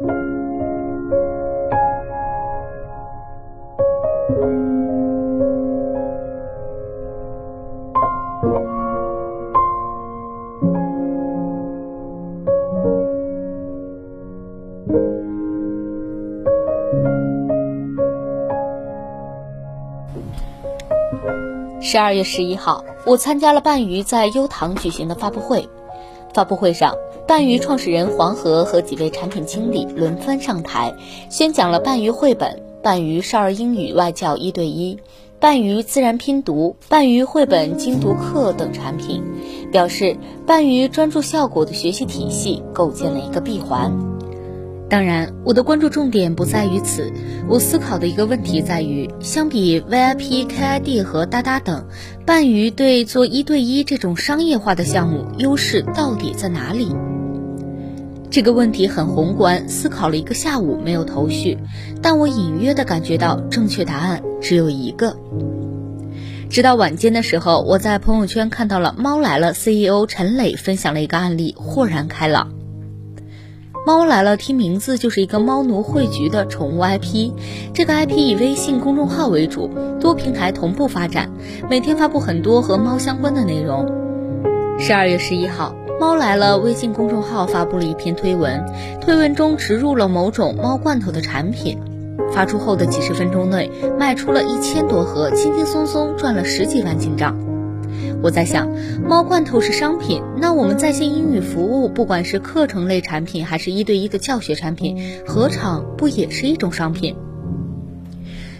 十二月十一号，我参加了半鱼在优唐举行的发布会。发布会上，伴鱼创始人黄河和几位产品经理轮番上台，宣讲了半鱼绘本、半鱼少儿英语外教一对一、半鱼自然拼读、半鱼绘本精读课等产品，表示半鱼专注效果的学习体系构建了一个闭环。当然，我的关注重点不在于此。我思考的一个问题在于，相比 VIP、KID 和哒哒等，伴鱼对做一对一这种商业化的项目优势到底在哪里？这个问题很宏观，思考了一个下午没有头绪，但我隐约的感觉到正确答案只有一个。直到晚间的时候，我在朋友圈看到了猫来了 CEO 陈磊分享了一个案例，豁然开朗。猫来了，听名字就是一个猫奴汇聚的宠物 IP。这个 IP 以微信公众号为主，多平台同步发展，每天发布很多和猫相关的内容。十二月十一号，猫来了微信公众号发布了一篇推文，推文中植入了某种猫罐头的产品，发出后的几十分钟内卖出了一千多盒，轻轻松松赚了十几万进账。我在想，猫罐头是商品，那我们在线英语服务，不管是课程类产品，还是一对一的教学产品，何尝不也是一种商品？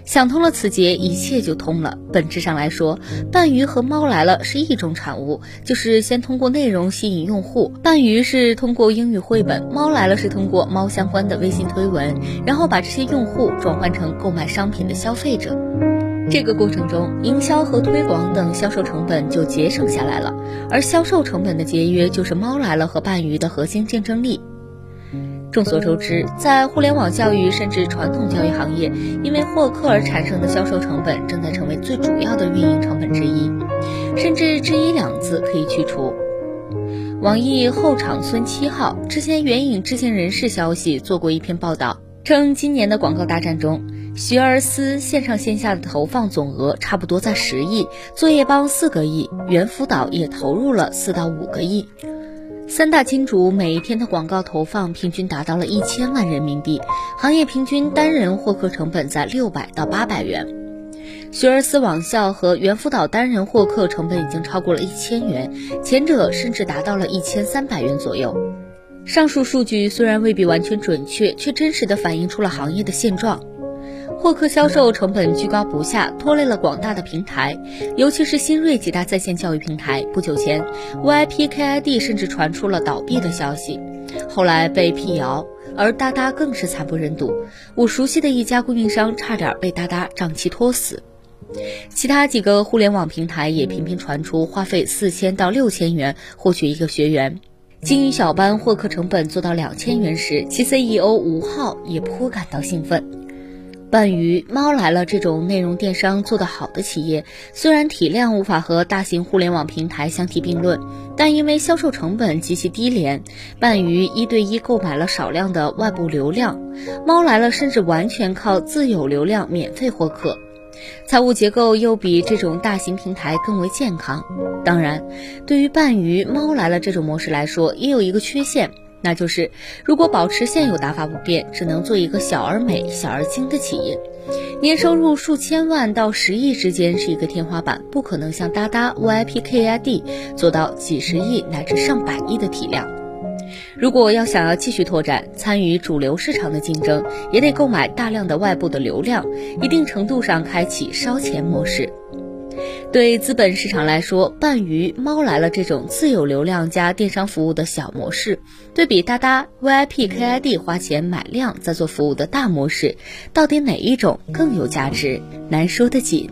想通了此节，一切就通了。本质上来说，伴鱼和猫来了是一种产物，就是先通过内容吸引用户。伴鱼是通过英语绘本，猫来了是通过猫相关的微信推文，然后把这些用户转换成购买商品的消费者。这个过程中，营销和推广等销售成本就节省下来了，而销售成本的节约就是猫来了和伴鱼的核心竞争力。众所周知，在互联网教育甚至传统教育行业，因为获客而产生的销售成本正在成为最主要的运营成本之一，甚至之一两字可以去除。网易后场孙七号之前援引知情人士消息做过一篇报道，称今年的广告大战中。学而思线上线下的投放总额差不多在十亿，作业帮四个亿，猿辅导也投入了四到五个亿。三大金主每一天的广告投放平均达到了一千万人民币，行业平均单人获客成本在六百到八百元。学而思网校和猿辅导单人获客成本已经超过了一千元，前者甚至达到了一千三百元左右。上述数据虽然未必完全准确，却真实的反映出了行业的现状。获客销售成本居高不下，拖累了广大的平台，尤其是新锐几大在线教育平台。不久前，VIP KID 甚至传出了倒闭的消息，后来被辟谣。而哒哒更是惨不忍睹，我熟悉的一家供应商差点被哒哒胀气拖死。其他几个互联网平台也频频传出花费四千到六千元获取一个学员，精英小班获客成本做到两千元时，其 CEO 吴浩也颇感到兴奋。伴鱼、猫来了这种内容电商做得好的企业，虽然体量无法和大型互联网平台相提并论，但因为销售成本极其低廉，伴鱼一对一购买了少量的外部流量，猫来了甚至完全靠自有流量免费获客，财务结构又比这种大型平台更为健康。当然，对于伴鱼、猫来了这种模式来说，也有一个缺陷。那就是，如果保持现有打法不变，只能做一个小而美、小而精的企业，年收入数千万到十亿之间是一个天花板，不可能像哒哒、VIP、KID 做到几十亿乃至上百亿的体量。如果要想要继续拓展、参与主流市场的竞争，也得购买大量的外部的流量，一定程度上开启烧钱模式。对资本市场来说，半鱼猫来了这种自有流量加电商服务的小模式，对比哒哒 VIPKID 花钱买量在做服务的大模式，到底哪一种更有价值？难说得紧。